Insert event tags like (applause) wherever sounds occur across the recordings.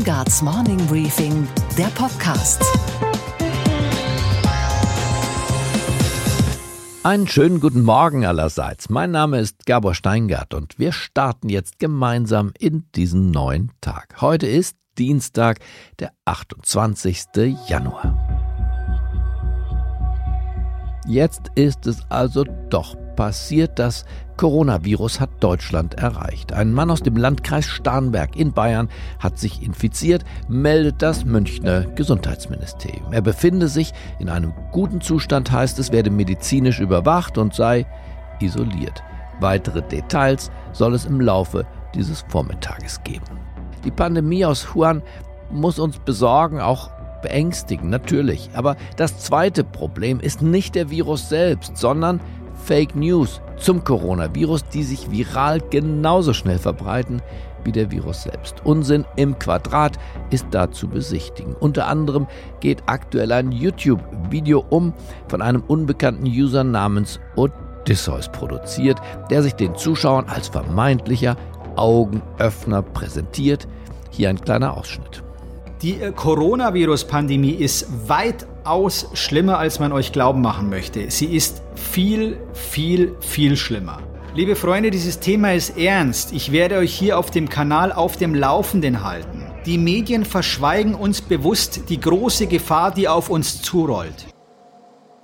Steingarts Morning Briefing, der Podcast. Einen schönen guten Morgen allerseits. Mein Name ist Gabor Steingart und wir starten jetzt gemeinsam in diesen neuen Tag. Heute ist Dienstag, der 28. Januar. Jetzt ist es also doch passiert, das Coronavirus hat Deutschland erreicht. Ein Mann aus dem Landkreis Starnberg in Bayern hat sich infiziert, meldet das Münchner Gesundheitsministerium. Er befinde sich in einem guten Zustand, heißt es, werde medizinisch überwacht und sei isoliert. Weitere Details soll es im Laufe dieses Vormittages geben. Die Pandemie aus Wuhan muss uns besorgen, auch beängstigen, natürlich. Aber das zweite Problem ist nicht der Virus selbst, sondern Fake News zum Coronavirus, die sich viral genauso schnell verbreiten wie der Virus selbst. Unsinn im Quadrat ist da zu besichtigen. Unter anderem geht aktuell ein YouTube-Video um von einem unbekannten User namens Odysseus produziert, der sich den Zuschauern als vermeintlicher Augenöffner präsentiert. Hier ein kleiner Ausschnitt. Die äh, Coronavirus-Pandemie ist weitaus schlimmer, als man euch glauben machen möchte. Sie ist viel, viel, viel schlimmer. Liebe Freunde, dieses Thema ist ernst. Ich werde euch hier auf dem Kanal auf dem Laufenden halten. Die Medien verschweigen uns bewusst die große Gefahr, die auf uns zurollt.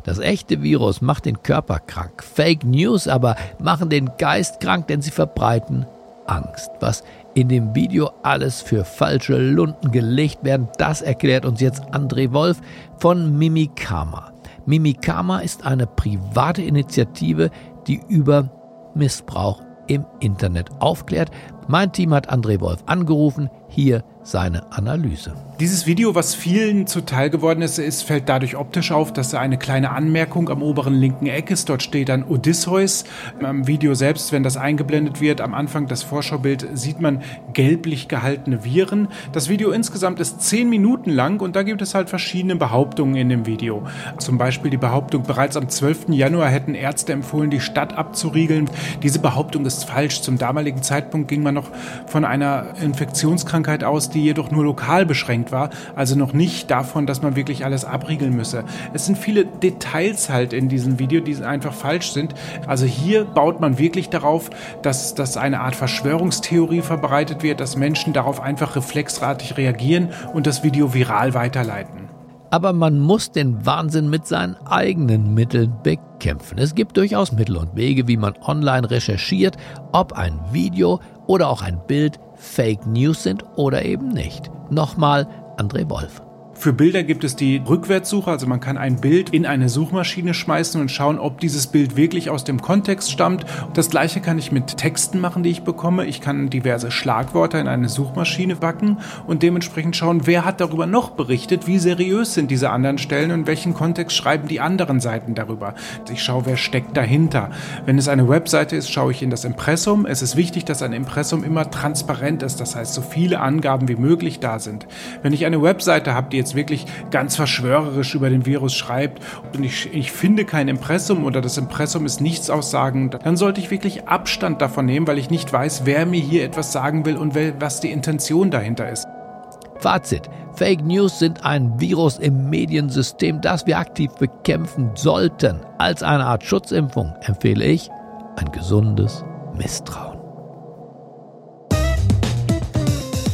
Das echte Virus macht den Körper krank. Fake News aber machen den Geist krank, denn sie verbreiten Angst. Was in dem Video alles für falsche Lunden gelegt werden, das erklärt uns jetzt André Wolf von Mimikama. Mimikama ist eine private Initiative, die über Missbrauch im Internet aufklärt. Mein Team hat André Wolf angerufen. Hier seine Analyse. Dieses Video, was vielen zuteil geworden ist, ist, fällt dadurch optisch auf, dass da eine kleine Anmerkung am oberen linken Eck ist. Dort steht dann Odysseus. Am Video selbst, wenn das eingeblendet wird, am Anfang das Vorschaubild, sieht man gelblich gehaltene Viren. Das Video insgesamt ist zehn Minuten lang und da gibt es halt verschiedene Behauptungen in dem Video. Zum Beispiel die Behauptung, bereits am 12. Januar hätten Ärzte empfohlen, die Stadt abzuriegeln. Diese Behauptung ist falsch. Zum damaligen Zeitpunkt ging man noch von einer Infektionskrankheit aus, die jedoch nur lokal beschränkt war, also noch nicht davon, dass man wirklich alles abriegeln müsse. Es sind viele Details halt in diesem Video, die einfach falsch sind. Also hier baut man wirklich darauf, dass, dass eine Art Verschwörungstheorie verbreitet wird, dass Menschen darauf einfach reflexartig reagieren und das Video viral weiterleiten. Aber man muss den Wahnsinn mit seinen eigenen Mitteln bekämpfen. Es gibt durchaus Mittel und Wege, wie man online recherchiert, ob ein Video oder auch ein Bild Fake News sind oder eben nicht. Nochmal André Wolf. Für Bilder gibt es die Rückwärtssuche, also man kann ein Bild in eine Suchmaschine schmeißen und schauen, ob dieses Bild wirklich aus dem Kontext stammt. Das gleiche kann ich mit Texten machen, die ich bekomme. Ich kann diverse Schlagworte in eine Suchmaschine backen und dementsprechend schauen, wer hat darüber noch berichtet, wie seriös sind diese anderen Stellen und welchen Kontext schreiben die anderen Seiten darüber. Ich schaue, wer steckt dahinter. Wenn es eine Webseite ist, schaue ich in das Impressum. Es ist wichtig, dass ein Impressum immer transparent ist, das heißt, so viele Angaben wie möglich da sind. Wenn ich eine Webseite habe, die jetzt wirklich ganz verschwörerisch über den Virus schreibt und ich, ich finde kein Impressum oder das Impressum ist nichts aussagend, dann sollte ich wirklich Abstand davon nehmen, weil ich nicht weiß, wer mir hier etwas sagen will und was die Intention dahinter ist. Fazit. Fake News sind ein Virus im Mediensystem, das wir aktiv bekämpfen sollten. Als eine Art Schutzimpfung empfehle ich ein gesundes Misstrauen.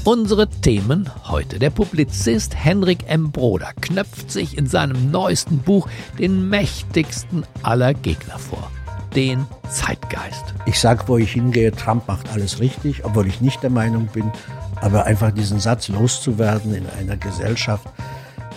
Unsere Themen heute. Der Publizist Henrik M. Broder knöpft sich in seinem neuesten Buch den mächtigsten aller Gegner vor. Den Zeitgeist. Ich sage, wo ich hingehe, Trump macht alles richtig, obwohl ich nicht der Meinung bin. Aber einfach diesen Satz loszuwerden in einer Gesellschaft,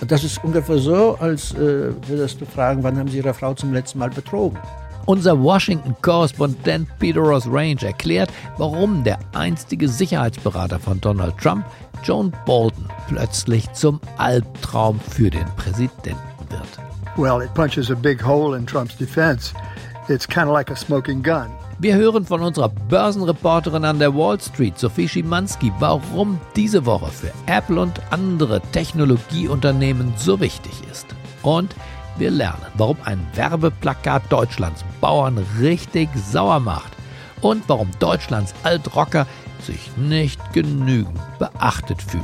das ist ungefähr so, als äh, würdest du fragen, wann haben Sie Ihre Frau zum letzten Mal betrogen? Unser Washington-Korrespondent Peter Ross Range erklärt, warum der einstige Sicherheitsberater von Donald Trump, John Bolton, plötzlich zum Albtraum für den Präsidenten wird. Well, it punches a big hole in Trump's defense. It's kind of like a smoking gun. Wir hören von unserer Börsenreporterin an der Wall Street, Sophie Schimanski, warum diese Woche für Apple und andere Technologieunternehmen so wichtig ist. Und wir lernen, warum ein Werbeplakat Deutschlands Bauern richtig sauer macht und warum Deutschlands Altrocker sich nicht genügend beachtet fühlen.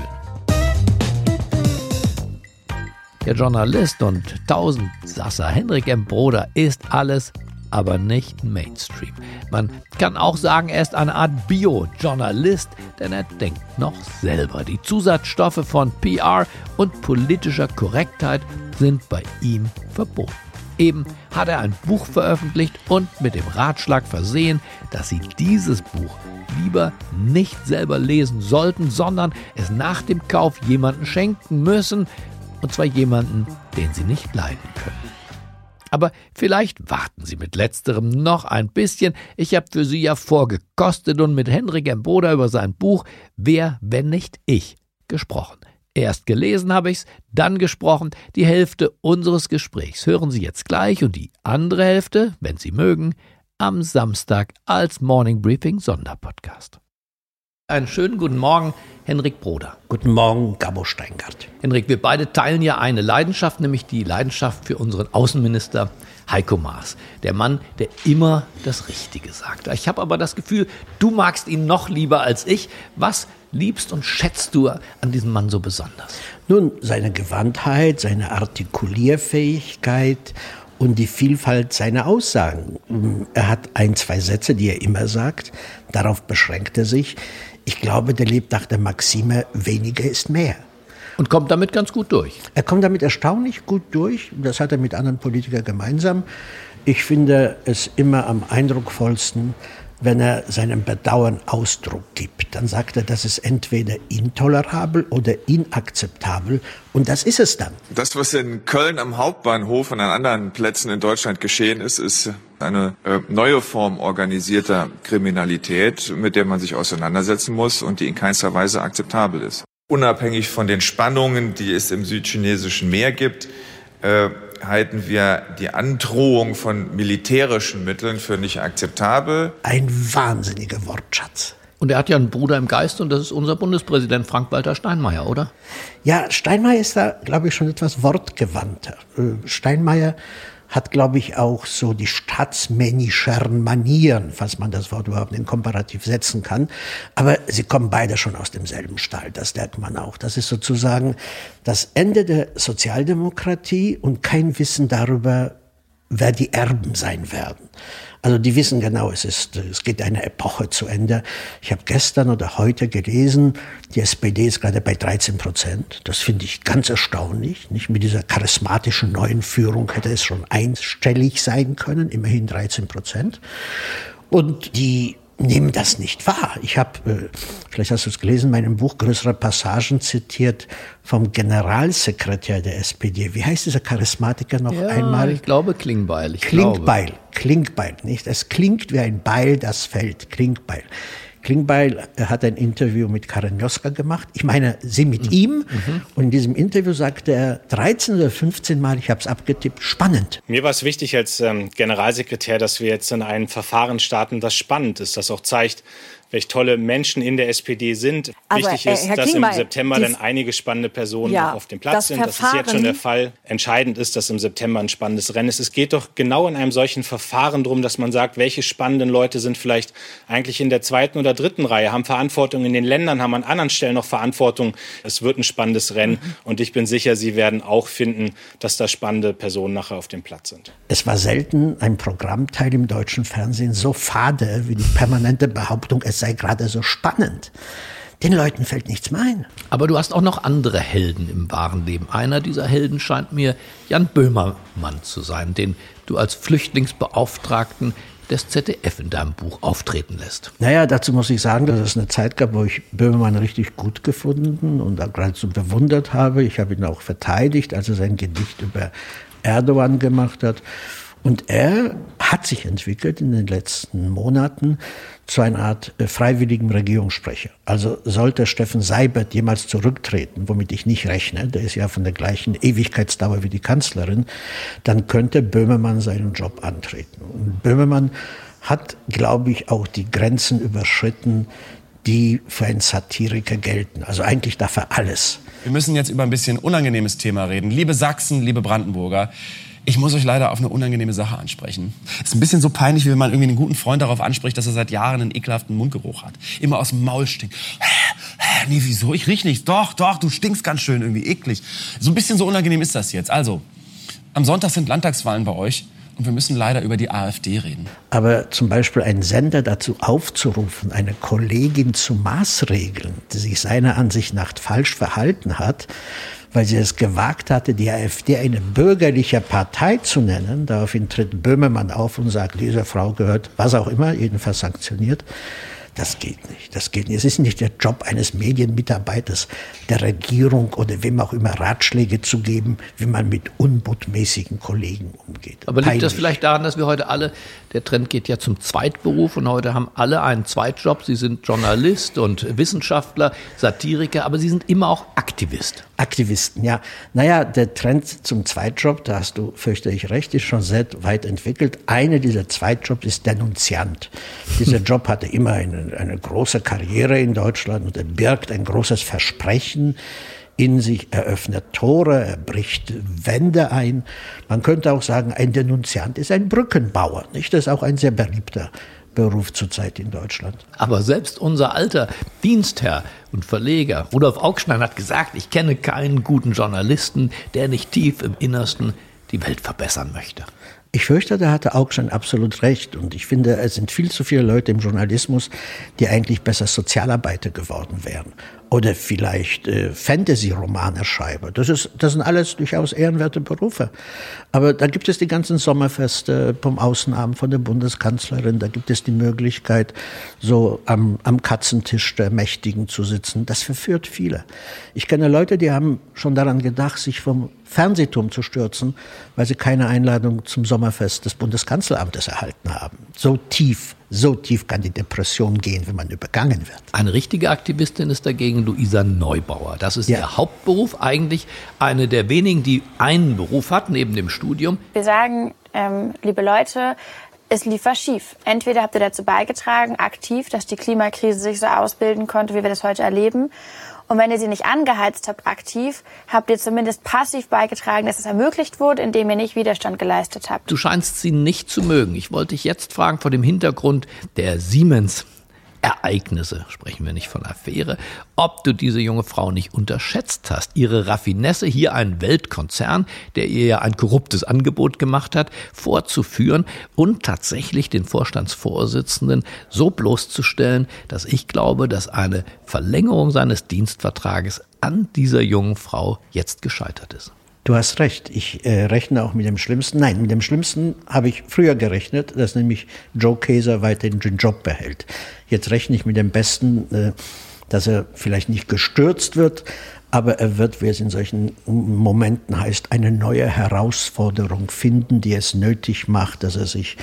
Der Journalist und Tausendsasser Henrik M. Broder ist alles aber nicht Mainstream. Man kann auch sagen, er ist eine Art Bio-Journalist, denn er denkt noch selber. Die Zusatzstoffe von PR und politischer Korrektheit sind bei ihm verboten. Eben hat er ein Buch veröffentlicht und mit dem Ratschlag versehen, dass Sie dieses Buch lieber nicht selber lesen sollten, sondern es nach dem Kauf jemanden schenken müssen, und zwar jemanden, den Sie nicht leiden können. Aber vielleicht warten Sie mit letzterem noch ein bisschen. Ich habe für Sie ja vorgekostet und mit Henrik Emboda über sein Buch Wer, wenn nicht ich gesprochen. Erst gelesen habe ich's, dann gesprochen. Die Hälfte unseres Gesprächs hören Sie jetzt gleich und die andere Hälfte, wenn Sie mögen, am Samstag als Morning Briefing Sonderpodcast. Einen schönen guten Morgen, Henrik Broder. Guten Morgen, Gabo Steingart. Henrik, wir beide teilen ja eine Leidenschaft, nämlich die Leidenschaft für unseren Außenminister Heiko Maas. Der Mann, der immer das Richtige sagt. Ich habe aber das Gefühl, du magst ihn noch lieber als ich. Was liebst und schätzt du an diesem Mann so besonders? Nun, seine Gewandtheit, seine Artikulierfähigkeit und die Vielfalt seiner Aussagen. Er hat ein, zwei Sätze, die er immer sagt. Darauf beschränkt er sich. Ich glaube, der lebt nach der Maxime, weniger ist mehr. Und kommt damit ganz gut durch. Er kommt damit erstaunlich gut durch. Das hat er mit anderen Politikern gemeinsam. Ich finde es immer am eindrucksvollsten, wenn er seinem Bedauern Ausdruck gibt. Dann sagt er, das ist entweder intolerabel oder inakzeptabel. Und das ist es dann. Das, was in Köln am Hauptbahnhof und an anderen Plätzen in Deutschland geschehen ist, ist eine äh, neue Form organisierter Kriminalität, mit der man sich auseinandersetzen muss und die in keinster Weise akzeptabel ist. Unabhängig von den Spannungen, die es im südchinesischen Meer gibt, äh, halten wir die Androhung von militärischen Mitteln für nicht akzeptabel. Ein wahnsinniger Wortschatz. Und er hat ja einen Bruder im Geist und das ist unser Bundespräsident Frank-Walter Steinmeier, oder? Ja, Steinmeier ist da, glaube ich, schon etwas wortgewandter. Äh, Steinmeier hat, glaube ich, auch so die staatsmännischeren Manieren, falls man das Wort überhaupt in Komparativ setzen kann. Aber sie kommen beide schon aus demselben Stall, das merkt man auch. Das ist sozusagen das Ende der Sozialdemokratie und kein Wissen darüber, wer die Erben sein werden. Also die wissen genau, es ist, es geht eine Epoche zu Ende. Ich habe gestern oder heute gelesen, die SPD ist gerade bei 13 Prozent. Das finde ich ganz erstaunlich. Nicht mit dieser charismatischen neuen Führung hätte es schon einstellig sein können, immerhin 13 Prozent. Und die nehmen das nicht wahr. Ich habe, äh, vielleicht hast du es gelesen, in meinem Buch größere Passagen zitiert vom Generalsekretär der SPD. Wie heißt dieser Charismatiker noch ja, einmal? Ich glaube Klingbeil. Ich Klingbeil, glaube. Klingbeil, nicht? Es klingt wie ein Beil, das fällt. Klingbeil. Klingbeil hat ein Interview mit Karen Joska gemacht. Ich meine, sie mit mhm. ihm. Und in diesem Interview sagte er 13 oder 15 Mal, ich habe es abgetippt, spannend. Mir war es wichtig als ähm, Generalsekretär, dass wir jetzt in ein Verfahren starten, das spannend ist, das auch zeigt, welche tolle Menschen in der SPD sind. Aber, Wichtig ist, äh, dass Klingbeil, im September dies, dann einige spannende Personen ja, auf dem Platz das sind. Das ist jetzt schon der Fall. Entscheidend ist, dass im September ein spannendes Rennen ist. Es geht doch genau in einem solchen Verfahren darum, dass man sagt, welche spannenden Leute sind vielleicht eigentlich in der zweiten oder dritten Reihe, haben Verantwortung in den Ländern, haben an anderen Stellen noch Verantwortung. Es wird ein spannendes Rennen mhm. und ich bin sicher, Sie werden auch finden, dass da spannende Personen nachher auf dem Platz sind. Es war selten ein Programmteil im deutschen Fernsehen so fade wie die permanente Behauptung, es sei gerade so spannend. Den Leuten fällt nichts mehr ein. Aber du hast auch noch andere Helden im wahren Leben. Einer dieser Helden scheint mir Jan Böhmermann zu sein, den du als Flüchtlingsbeauftragten des ZDF in deinem Buch auftreten lässt. Naja, dazu muss ich sagen, dass es eine Zeit gab, wo ich Böhmermann richtig gut gefunden und geradezu bewundert habe. Ich habe ihn auch verteidigt, als er sein Gedicht über Erdogan gemacht hat. Und er hat sich entwickelt in den letzten Monaten zu einer Art äh, freiwilligen Regierungssprecher. Also sollte Steffen Seibert jemals zurücktreten, womit ich nicht rechne, der ist ja von der gleichen Ewigkeitsdauer wie die Kanzlerin, dann könnte Böhmermann seinen Job antreten. Und Böhmermann hat, glaube ich, auch die Grenzen überschritten, die für einen Satiriker gelten. Also eigentlich dafür alles. Wir müssen jetzt über ein bisschen unangenehmes Thema reden. Liebe Sachsen, liebe Brandenburger, ich muss euch leider auf eine unangenehme Sache ansprechen. Es ist ein bisschen so peinlich, wie wenn man irgendwie einen guten Freund darauf anspricht, dass er seit Jahren einen ekelhaften Mundgeruch hat. Immer aus dem Maul stinkt. nee, wieso? Ich riech nichts. Doch, doch, du stinkst ganz schön irgendwie eklig. So ein bisschen so unangenehm ist das jetzt. Also, am Sonntag sind Landtagswahlen bei euch. Und wir müssen leider über die AfD reden. Aber zum Beispiel einen Sender dazu aufzurufen, eine Kollegin zu maßregeln, die sich seiner Ansicht nach falsch verhalten hat, weil sie es gewagt hatte, die AfD eine bürgerliche Partei zu nennen. Daraufhin tritt Böhmermann auf und sagt, diese Frau gehört, was auch immer, jedenfalls sanktioniert. Das geht nicht. Das geht nicht. Es ist nicht der Job eines Medienmitarbeiters, der Regierung oder wem auch immer Ratschläge zu geben, wie man mit unbotmäßigen Kollegen umgeht. Aber liegt das vielleicht daran, dass wir heute alle, der Trend geht ja zum Zweitberuf und heute haben alle einen Zweitjob. Sie sind Journalist und Wissenschaftler, Satiriker, aber sie sind immer auch Aktivist. Aktivisten, ja. Naja, der Trend zum Zweitjob, da hast du fürchte ich recht, ist schon sehr weit entwickelt. Eine dieser Zweitjobs ist Denunziant. Dieser (laughs) Job hatte immer eine, eine große Karriere in Deutschland und er birgt ein großes Versprechen in sich, er öffnet Tore, er bricht Wände ein. Man könnte auch sagen, ein Denunziant ist ein Brückenbauer, nicht? Das ist auch ein sehr beliebter Beruf zurzeit in Deutschland. Aber selbst unser alter Dienstherr und Verleger Rudolf Augstein hat gesagt, ich kenne keinen guten Journalisten, der nicht tief im Innersten die Welt verbessern möchte. Ich fürchte, da hatte Augstein absolut recht. Und ich finde, es sind viel zu viele Leute im Journalismus, die eigentlich besser Sozialarbeiter geworden wären oder vielleicht äh, Fantasy-Romane schreibe. Das, ist, das sind alles durchaus ehrenwerte Berufe. Aber da gibt es die ganzen Sommerfeste vom Außenabend von der Bundeskanzlerin. Da gibt es die Möglichkeit, so am, am Katzentisch der Mächtigen zu sitzen. Das verführt viele. Ich kenne Leute, die haben schon daran gedacht, sich vom Fernsehturm zu stürzen, weil sie keine Einladung zum Sommerfest des Bundeskanzleramtes erhalten haben. So tief so tief kann die Depression gehen, wenn man übergangen wird. Eine richtige Aktivistin ist dagegen Luisa Neubauer. Das ist ja. ihr Hauptberuf, eigentlich eine der wenigen, die einen Beruf hat neben dem Studium. Wir sagen, ähm, liebe Leute, es lief was schief. Entweder habt ihr dazu beigetragen, aktiv, dass die Klimakrise sich so ausbilden konnte, wie wir das heute erleben. Und wenn ihr sie nicht angeheizt habt aktiv, habt ihr zumindest passiv beigetragen, dass es ermöglicht wurde, indem ihr nicht Widerstand geleistet habt. Du scheinst sie nicht zu mögen. Ich wollte dich jetzt fragen vor dem Hintergrund der Siemens Ereignisse, sprechen wir nicht von Affäre, ob du diese junge Frau nicht unterschätzt hast. Ihre Raffinesse, hier ein Weltkonzern, der ihr ja ein korruptes Angebot gemacht hat, vorzuführen und tatsächlich den Vorstandsvorsitzenden so bloßzustellen, dass ich glaube, dass eine Verlängerung seines Dienstvertrages an dieser jungen Frau jetzt gescheitert ist. Du hast recht. Ich äh, rechne auch mit dem Schlimmsten. Nein, mit dem Schlimmsten habe ich früher gerechnet, dass nämlich Joe Kaeser weiterhin den Job behält. Jetzt rechne ich mit dem Besten, äh, dass er vielleicht nicht gestürzt wird, aber er wird, wie es in solchen Momenten heißt, eine neue Herausforderung finden, die es nötig macht, dass er sich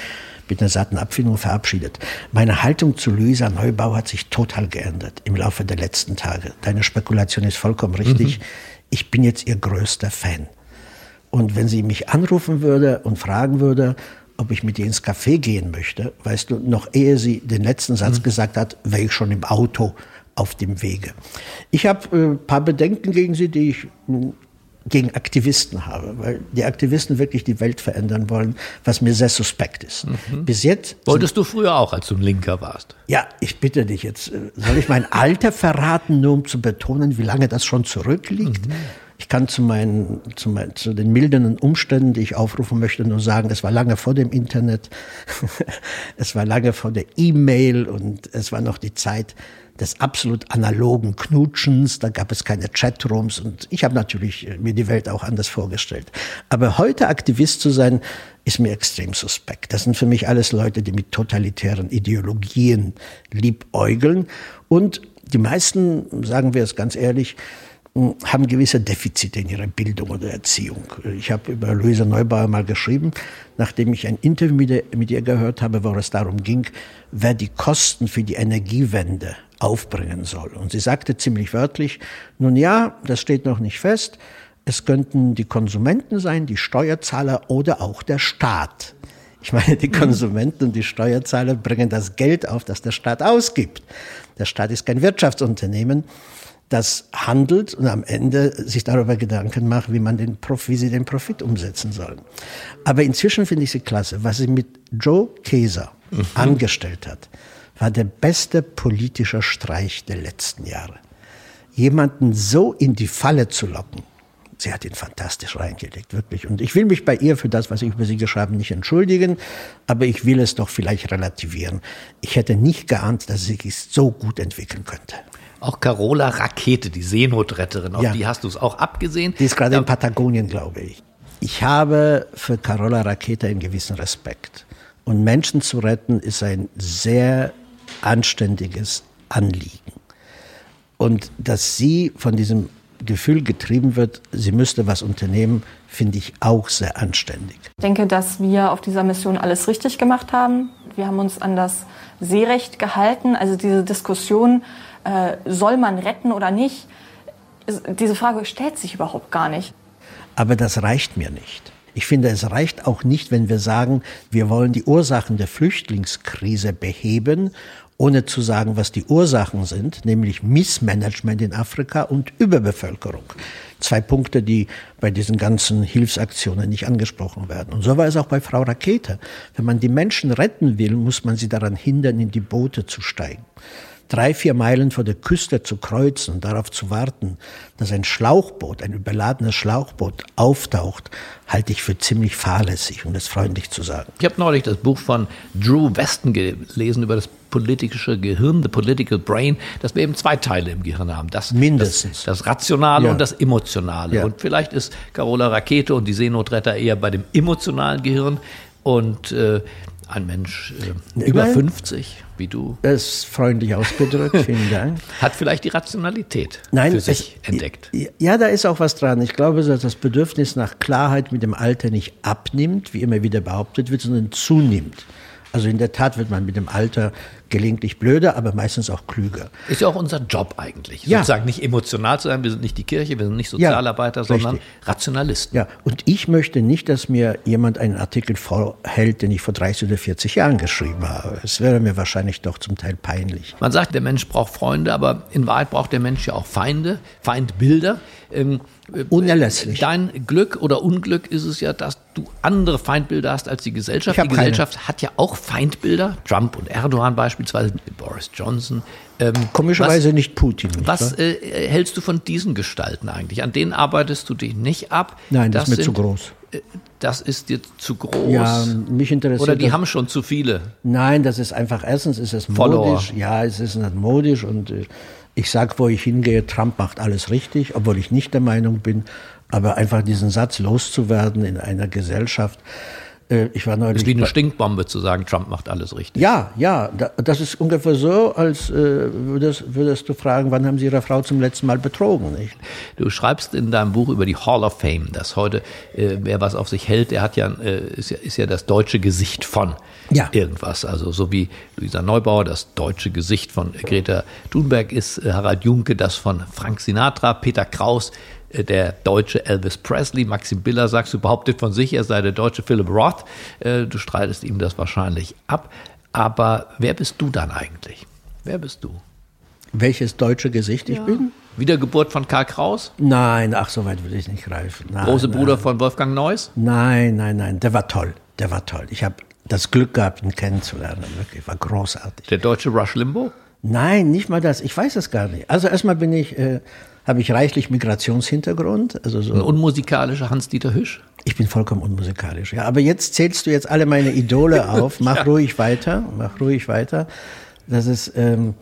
mit einer satten Abfindung verabschiedet. Meine Haltung zu Luisa Neubau hat sich total geändert im Laufe der letzten Tage. Deine Spekulation ist vollkommen richtig. Mhm ich bin jetzt ihr größter Fan. Und wenn sie mich anrufen würde und fragen würde, ob ich mit ihr ins Café gehen möchte, weißt du, noch ehe sie den letzten Satz mhm. gesagt hat, wäre ich schon im Auto auf dem Wege. Ich habe ein äh, paar Bedenken gegen sie, die ich gegen Aktivisten habe, weil die Aktivisten wirklich die Welt verändern wollen, was mir sehr suspekt ist. Mhm. Bis jetzt. Wolltest du früher auch, als du ein Linker warst? Ja, ich bitte dich jetzt. Äh, soll ich mein Alter verraten, nur um zu betonen, wie lange das schon zurückliegt? Mhm. Ich kann zu meinen, zu, meinen, zu den mildernden Umständen, die ich aufrufen möchte, nur sagen, es war lange vor dem Internet, (laughs) es war lange vor der E-Mail und es war noch die Zeit, des absolut analogen Knutschens, da gab es keine Chatrooms und ich habe natürlich äh, mir die Welt auch anders vorgestellt. Aber heute Aktivist zu sein, ist mir extrem suspekt. Das sind für mich alles Leute, die mit totalitären Ideologien liebäugeln und die meisten, sagen wir es ganz ehrlich, haben gewisse Defizite in ihrer Bildung oder Erziehung. Ich habe über Luisa Neubauer mal geschrieben, nachdem ich ein Interview mit ihr, mit ihr gehört habe, wo es darum ging, wer die Kosten für die Energiewende aufbringen soll. Und sie sagte ziemlich wörtlich, nun ja, das steht noch nicht fest, es könnten die Konsumenten sein, die Steuerzahler oder auch der Staat. Ich meine, die Konsumenten und die Steuerzahler bringen das Geld auf, das der Staat ausgibt. Der Staat ist kein Wirtschaftsunternehmen, das handelt und am Ende sich darüber Gedanken macht, wie man den Prof, wie sie den Profit umsetzen sollen. Aber inzwischen finde ich sie klasse, was sie mit Joe Keser mhm. angestellt hat war der beste politische Streich der letzten Jahre. jemanden so in die Falle zu locken, sie hat ihn fantastisch reingelegt, wirklich. Und ich will mich bei ihr für das, was ich über sie geschrieben nicht entschuldigen, aber ich will es doch vielleicht relativieren. Ich hätte nicht geahnt, dass sie sich so gut entwickeln könnte. Auch Carola Rakete, die Seenotretterin, auf Ja. die hast du es auch abgesehen. Die ist gerade in Patagonien, glaube ich. Ich habe für Carola Rakete einen gewissen Respekt. Und Menschen zu retten ist ein sehr anständiges Anliegen. Und dass sie von diesem Gefühl getrieben wird, sie müsste was unternehmen, finde ich auch sehr anständig. Ich denke, dass wir auf dieser Mission alles richtig gemacht haben. Wir haben uns an das Seerecht gehalten. Also diese Diskussion, äh, soll man retten oder nicht, diese Frage stellt sich überhaupt gar nicht. Aber das reicht mir nicht. Ich finde, es reicht auch nicht, wenn wir sagen, wir wollen die Ursachen der Flüchtlingskrise beheben, ohne zu sagen, was die Ursachen sind, nämlich Missmanagement in Afrika und Überbevölkerung. Zwei Punkte, die bei diesen ganzen Hilfsaktionen nicht angesprochen werden. Und so war es auch bei Frau Rakete. Wenn man die Menschen retten will, muss man sie daran hindern, in die Boote zu steigen drei, vier Meilen vor der Küste zu kreuzen und darauf zu warten, dass ein Schlauchboot, ein überladenes Schlauchboot auftaucht, halte ich für ziemlich fahrlässig, um das freundlich zu sagen. Ich habe neulich das Buch von Drew Weston gelesen über das politische Gehirn, The Political Brain, dass wir eben zwei Teile im Gehirn haben. Das, Mindestens. Das, das Rationale Ja. und das Emotionale. Ja. Und vielleicht ist Carola Rakete und die Seenotretter eher bei dem emotionalen Gehirn und äh, ein Mensch äh, über Immerhin. 50, wie du, Das ist freundlich ausgedrückt, (laughs) vielen Dank. hat vielleicht die Rationalität Nein, für sich es- entdeckt. Ja, da ist auch was dran. Ich glaube, dass das Bedürfnis nach Klarheit mit dem Alter nicht abnimmt, wie immer wieder behauptet wird, sondern zunimmt. Also in der Tat wird man mit dem Alter gelegentlich blöder, aber meistens auch klüger. Ist ja auch unser Job eigentlich. Ja. Sozusagen nicht emotional zu sein. Wir sind nicht die Kirche, wir sind nicht Sozialarbeiter, sondern richtig. Rationalisten. Ja, und ich möchte nicht, dass mir jemand einen Artikel vorhält, den ich vor 30 oder 40 Jahren geschrieben habe. Es wäre mir wahrscheinlich doch zum Teil peinlich. Man sagt, der Mensch braucht Freunde, aber in Wahrheit braucht der Mensch ja auch Feinde, Feindbilder. Ähm, äh, Unerlässlich. Dein Glück oder Unglück ist es ja, dass du andere Feindbilder hast als die Gesellschaft. Die keine. Gesellschaft hat ja auch Feindbilder. Trump und Erdogan beispielsweise, Boris Johnson. Ähm, Komischerweise nicht Putin. Nicht Was, was äh, hältst du von diesen Gestalten eigentlich? An denen arbeitest du dich nicht ab? Nein, das, ist mir zu sind- groß. äh, Das ist dir zu groß. Ja, mich interessiert Oder die das- haben schon zu viele. Nein, das ist einfach, erstens ist es Follower. modisch. Ja, es ist nicht modisch und äh, ich sag, wo ich hingehe, Trump macht alles richtig, obwohl ich nicht der Meinung bin. Aber einfach diesen Satz loszuwerden in einer Gesellschaft. Äh, ich war Das neulich. ist wie eine Stinkbombe zu sagen, Trump macht alles richtig. ja, ja, da, das ist ungefähr so, als äh, würdest, würdest du fragen, wann haben Sie Ihre Frau zum letzten Mal betrogen, nicht? Du schreibst in deinem Buch über die Hall of Fame, dass heute, äh, wer was auf sich hält, der hat ja, äh, ist ja, ist ja das deutsche Gesicht von Ja. irgendwas. Also so wie Luisa Neubauer das deutsche Gesicht von Greta Thunberg ist, Harald Junke das von Frank Sinatra, Peter Kraus der deutsche Elvis Presley, Maxim Biller, sagst du, behauptet von sich, er sei der deutsche Philip Roth. Äh, Du streitest ihm das wahrscheinlich ab. Aber wer bist du dann eigentlich? Wer bist du? Welches deutsche Gesicht ich bin? Wiedergeburt von Karl Kraus? Nein, ach, so weit will ich nicht greifen. Nein, Große nein. Bruder von Wolfgang Neuss? Nein, nein, nein, der war toll. Der war toll. Ich habe das Glück gehabt, ihn kennenzulernen. Wirklich, war großartig. Der deutsche Rush Limbo? Nein, nicht mal das. Ich weiß es gar nicht. Also erstmal bin ich, äh, habe ich reichlich Migrationshintergrund. Also Ein so. unmusikalischer Hans-Dieter Hüsch? Ich bin vollkommen unmusikalisch. Ja, aber jetzt zählst du jetzt alle meine Idole (laughs) auf. Mach ruhig weiter. Mach ruhig weiter. Das ist, ähm,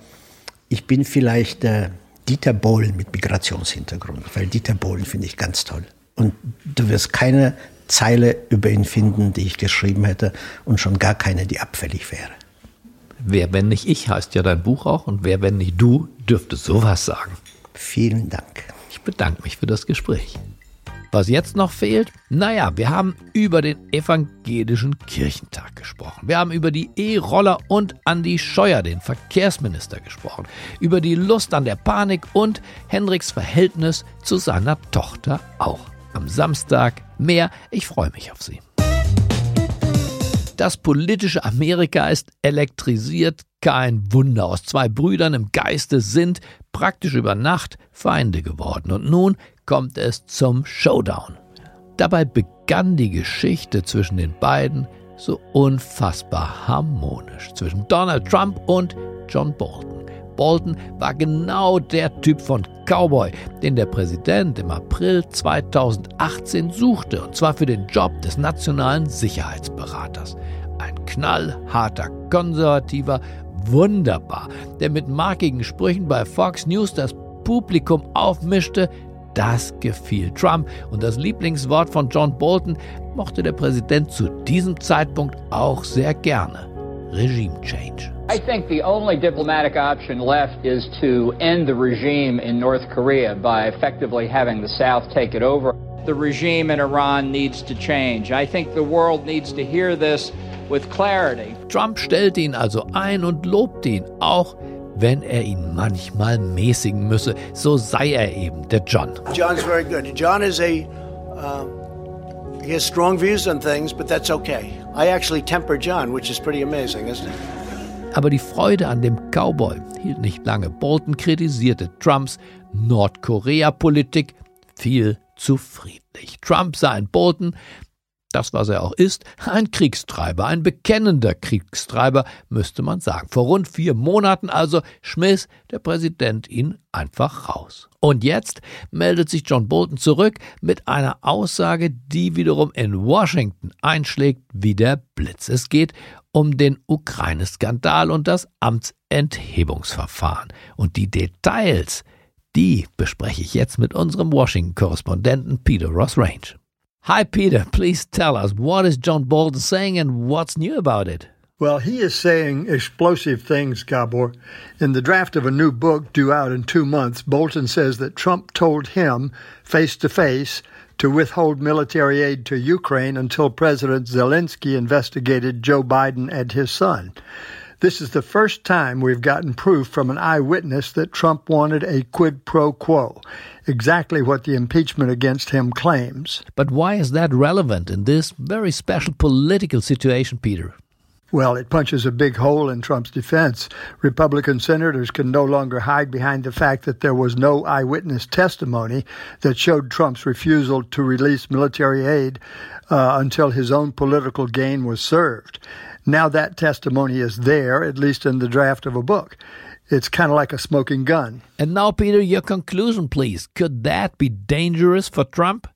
ich bin vielleicht der Dieter Bohlen mit Migrationshintergrund, weil Dieter Bohlen finde ich ganz toll. Und du wirst keine Zeile über ihn finden, die ich geschrieben hätte und schon gar keine, die abfällig wäre. Wer, wenn nicht ich, heißt ja dein Buch auch. Und wer, wenn nicht du, dürfte sowas sagen. Vielen Dank. Ich bedanke mich für das Gespräch. Was jetzt noch fehlt? Naja, wir haben über den evangelischen Kirchentag gesprochen. Wir haben über die E-Roller und Andi Scheuer, den Verkehrsminister, gesprochen. Über die Lust an der Panik und Hendriks Verhältnis zu seiner Tochter auch. Am Samstag mehr. Ich freue mich auf Sie. Das politische Amerika ist elektrisiert. Kein Wunder. Aus zwei Brüdern im Geiste sind praktisch über Nacht Feinde geworden. Und nun kommt es zum Showdown. Dabei begann die Geschichte zwischen den beiden so unfassbar harmonisch. Zwischen Donald Trump und John Bolton. Bolton war genau der Typ von Cowboy, den der Präsident im April 2018 suchte, und zwar für den Job des nationalen Sicherheitsberaters. Ein knallharter Konservativer, wunderbar, der mit markigen Sprüchen bei Fox News das Publikum aufmischte, das gefiel Trump und das Lieblingswort von John Bolton mochte der Präsident zu diesem Zeitpunkt auch sehr gerne. Regime Change. I think the only diplomatic option left is to end the regime in North Korea by effectively having the South take it over. The regime in Iran needs to change. I think the world needs to hear this. Trump stellte ihn also ein und lobte ihn, auch wenn er ihn manchmal mäßigen müsse. So sei er eben, der John. John's very good. John is a uh, he has strong views on things, but that's okay. I actually temper John, which is pretty amazing, isn't it? Aber die Freude an dem Cowboy hielt nicht lange. Bolton kritisierte Trumps Nordkorea-Politik viel zu friedlich. Trump sah in Bolton das, was er auch ist, ein Kriegstreiber, ein bekennender Kriegstreiber, müsste man sagen. Vor rund vier Monaten also schmiss der Präsident ihn einfach raus. Und jetzt meldet sich John Bolton zurück mit einer Aussage, die wiederum in Washington einschlägt wie der Blitz. Es geht um den Ukraine-Skandal und das Amtsenthebungsverfahren. Und die Details, die bespreche ich jetzt mit unserem Washington-Korrespondenten Peter Ross Range. Hi, Peter. Please tell us what is John Bolton saying and what's new about it? Well, he is saying explosive things, Gabor. In the draft of a new book due out in two months, Bolton says that Trump told him face to face to withhold military aid to Ukraine until President Zelensky investigated Joe Biden and his son. This is the first time we've gotten proof from an eyewitness that Trump wanted a quid pro quo, exactly what the impeachment against him claims. But why is that relevant in this very special political situation, Peter? Well, it punches a big hole in Trump's defense. Republican senators can no longer hide behind the fact that there was no eyewitness testimony that showed Trump's refusal to release military aid uh, until his own political gain was served. Now that testimony is there, at least in the draft of a book. It's kind of like a smoking gun. And now, Peter, your conclusion, please. Could that be dangerous for Trump?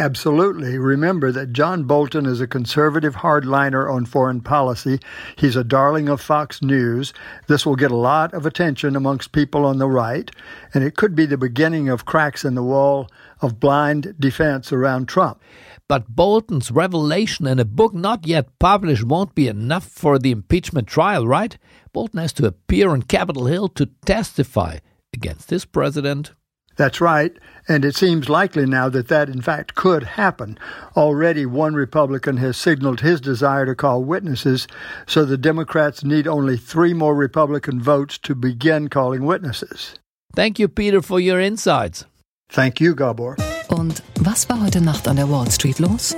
Absolutely. Remember that John Bolton is a conservative hardliner on foreign policy. He's a darling of Fox News. This will get a lot of attention amongst people on the right, and it could be the beginning of cracks in the wall of blind defense around Trump. But Bolton's revelation in a book not yet published won't be enough for the impeachment trial, right? Bolton has to appear on Capitol Hill to testify against his president. That's right, and it seems likely now that that in fact could happen. Already one Republican has signaled his desire to call witnesses, so the Democrats need only three more Republican votes to begin calling witnesses. Thank you, Peter, for your insights. Thank you, Gabor. Und was war heute Nacht an der Wall Street los?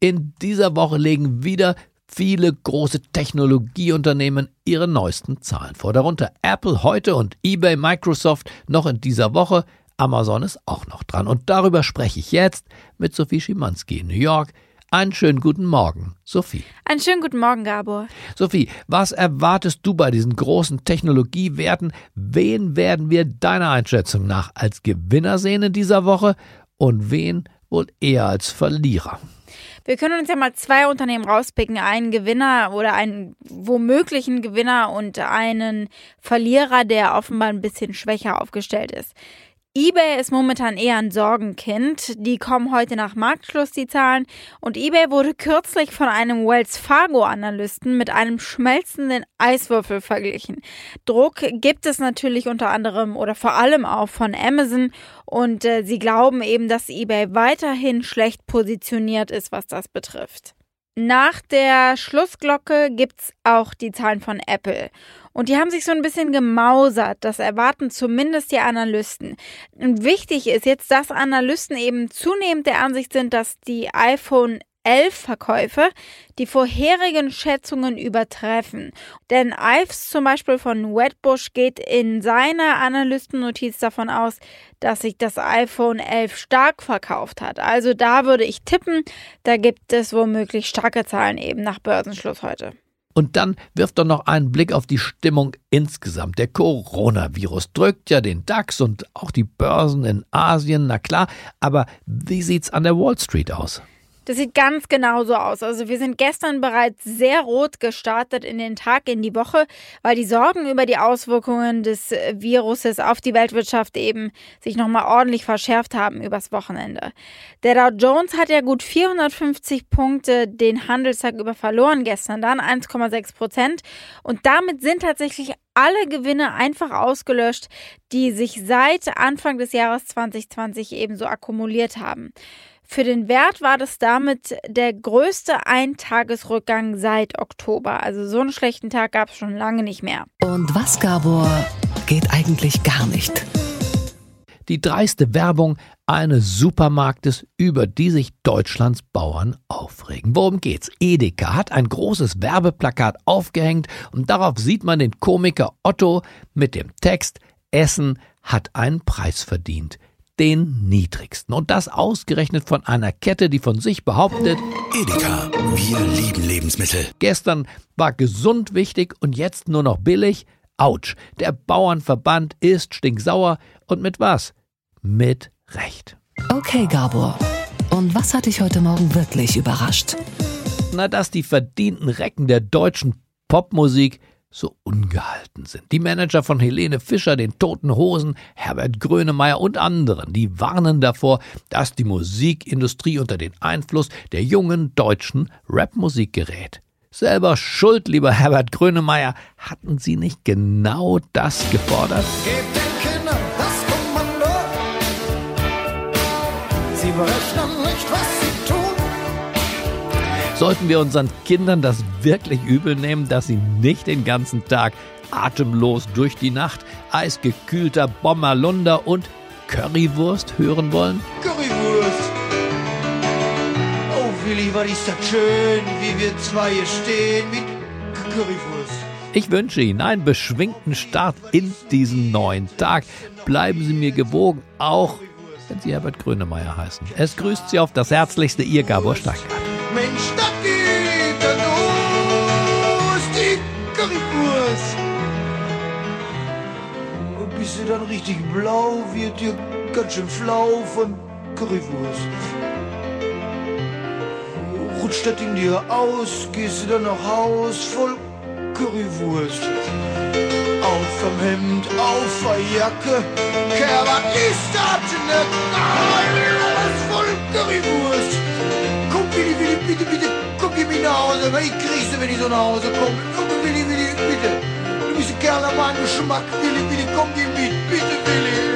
In dieser Woche legen wieder viele große Technologieunternehmen ihre neuesten Zahlen vor. Darunter Apple heute und eBay, Microsoft noch in dieser Woche. Amazon ist auch noch dran. Und darüber spreche ich jetzt mit Sophie Schimanski in New York. Einen schönen guten Morgen, Sophie. Einen schönen guten Morgen, Gabor. Sophie, was erwartest du bei diesen großen Technologiewerten? Wen werden wir deiner Einschätzung nach als Gewinner sehen in dieser Woche und wen wohl eher als Verlierer? Wir können uns ja mal zwei Unternehmen rauspicken, einen Gewinner oder einen womöglichen Gewinner und einen Verlierer, der offenbar ein bisschen schwächer aufgestellt ist eBay ist momentan eher ein Sorgenkind. Die kommen heute nach Marktschluss, die Zahlen. Und eBay wurde kürzlich von einem Wells Fargo-Analysten mit einem schmelzenden Eiswürfel verglichen. Druck gibt es natürlich unter anderem oder vor allem auch von Amazon. Und äh, sie glauben eben, dass eBay weiterhin schlecht positioniert ist, was das betrifft. Nach der Schlussglocke gibt's auch die Zahlen von Apple. Und die haben sich so ein bisschen gemausert. Das erwarten zumindest die Analysten. Und wichtig ist jetzt, dass Analysten eben zunehmend der Ansicht sind, dass die iPhone 11 Verkäufe die vorherigen Schätzungen übertreffen. Denn Ives zum Beispiel von Wedbush geht in seiner Analystennotiz davon aus, dass sich das iPhone 11 stark verkauft hat. Also da würde ich tippen, da gibt es womöglich starke Zahlen eben nach Börsenschluss heute. Und dann wirft er noch einen Blick auf die Stimmung insgesamt. Der Coronavirus drückt ja den DAX und auch die Börsen in Asien, na klar, aber wie sieht's an der Wall Street aus? Das sieht ganz genauso aus. Also wir sind gestern bereits sehr rot gestartet in den Tag, in die Woche, weil die Sorgen über die Auswirkungen des Viruses auf die Weltwirtschaft eben sich nochmal ordentlich verschärft haben übers Wochenende. Der Dow Jones hat ja gut 450 Punkte den Handelstag über verloren gestern, dann 1,6 Prozent. Und damit sind tatsächlich alle Gewinne einfach ausgelöscht, die sich seit Anfang des Jahres 2020 ebenso akkumuliert haben. Für den Wert war das damit der größte Eintagesrückgang seit Oktober. Also so einen schlechten Tag gab es schon lange nicht mehr. Und was, Gabor, geht eigentlich gar nicht? Die dreiste Werbung eines Supermarktes, über die sich Deutschlands Bauern aufregen. Worum geht's? Edeka hat ein großes Werbeplakat aufgehängt und darauf sieht man den Komiker Otto mit dem Text Essen hat einen Preis verdient den niedrigsten. Und das ausgerechnet von einer Kette, die von sich behauptet, Edeka, wir lieben Lebensmittel. Gestern war gesund wichtig und jetzt nur noch billig. Autsch, der Bauernverband ist stinksauer und mit was? Mit Recht. Okay, Gabor. Und was hat dich heute Morgen wirklich überrascht? Na, dass die verdienten Recken der deutschen Popmusik so ungehalten sind. Die Manager von Helene Fischer, den Toten Hosen, Herbert Grönemeyer und anderen, die warnen davor, dass die Musikindustrie unter den Einfluss der jungen deutschen Rapmusik gerät. Selber schuld, lieber Herbert Grönemeyer, hatten Sie nicht genau das gefordert? Gebt den Kindern das Kommando. Sie berechnen Sollten wir unseren Kindern das wirklich übel nehmen, dass sie nicht den ganzen Tag atemlos durch die Nacht eisgekühlter Bommerlunder und Currywurst hören wollen? Currywurst! Oh Willi, was ist das schön, wie wir zwei hier stehen mit Currywurst. Ich wünsche Ihnen einen beschwingten Start in diesen neuen Tag. Bleiben Sie mir gewogen, auch wenn Sie Herbert Grönemeyer heißen. Es grüßt Sie auf das Herzlichste, Ihr Gabor Steingart. Du dann richtig blau, wird dir ganz schön flau von Currywurst. Rutscht das in dir aus, gehst du dann nach Haus voll Currywurst. Auf vom Hemd, auf der Jacke, Kerl, was ist das denn? Alles voll Currywurst. Komm, Willi, Willi, bitte, bitte, komm, geh mich nach Hause, weil ich krieg sie, wenn ich so nach Hause komme. gerne meinen Geschmack, Willi, Willi, komm, gib mit, bitte, Willi.